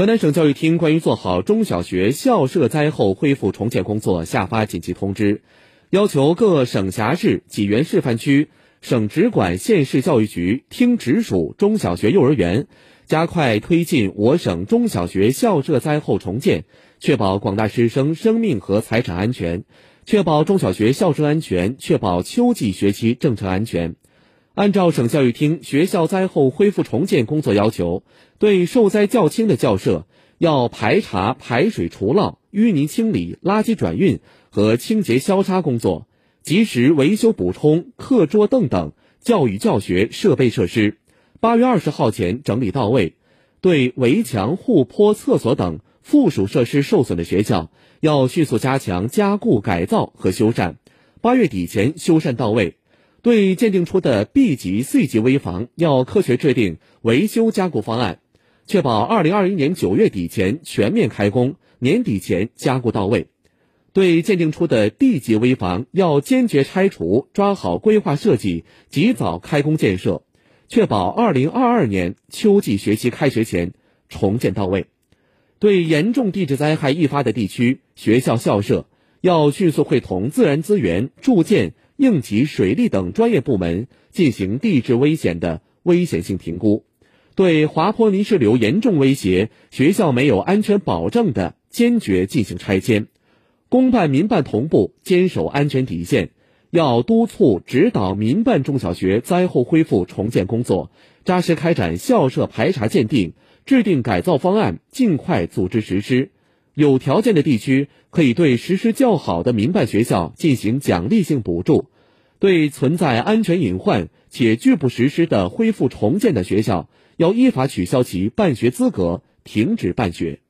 河南省教育厅关于做好中小学校舍灾后恢复重建工作下发紧急通知，要求各省辖市、济源示范区、省直管县市教育局厅直属中小学、幼儿园，加快推进我省中小学校舍灾后重建，确保广大师生生命和财产安全，确保中小学校舍安全，确保秋季学期正常安全。按照省教育厅学校灾后恢复重建工作要求，对受灾较轻的校舍，要排查排水除涝、淤泥清理、垃圾转运和清洁消杀工作，及时维修补充课桌凳等教育教学设备设施，八月二十号前整理到位。对围墙、护坡、厕所等附属设施受损的学校，要迅速加强加固改造和修缮，八月底前修缮到位。对鉴定出的 B 级、C 级危房，要科学制定维修加固方案，确保二零二一年九月底前全面开工，年底前加固到位。对鉴定出的 D 级危房，要坚决拆除，抓好规划设计，及早开工建设，确保二零二二年秋季学期开学前重建到位。对严重地质灾害易发的地区，学校校舍要迅速会同自然资源、住建。应急、水利等专业部门进行地质危险的危险性评估，对滑坡泥石流严重威胁学校没有安全保证的，坚决进行拆迁。公办、民办同步坚守安全底线，要督促指导民办中小学灾后恢复重建工作，扎实开展校舍排查鉴定，制定改造方案，尽快组织实施。有条件的地区可以对实施较好的民办学校进行奖励性补助，对存在安全隐患且拒不实施的恢复重建的学校，要依法取消其办学资格，停止办学。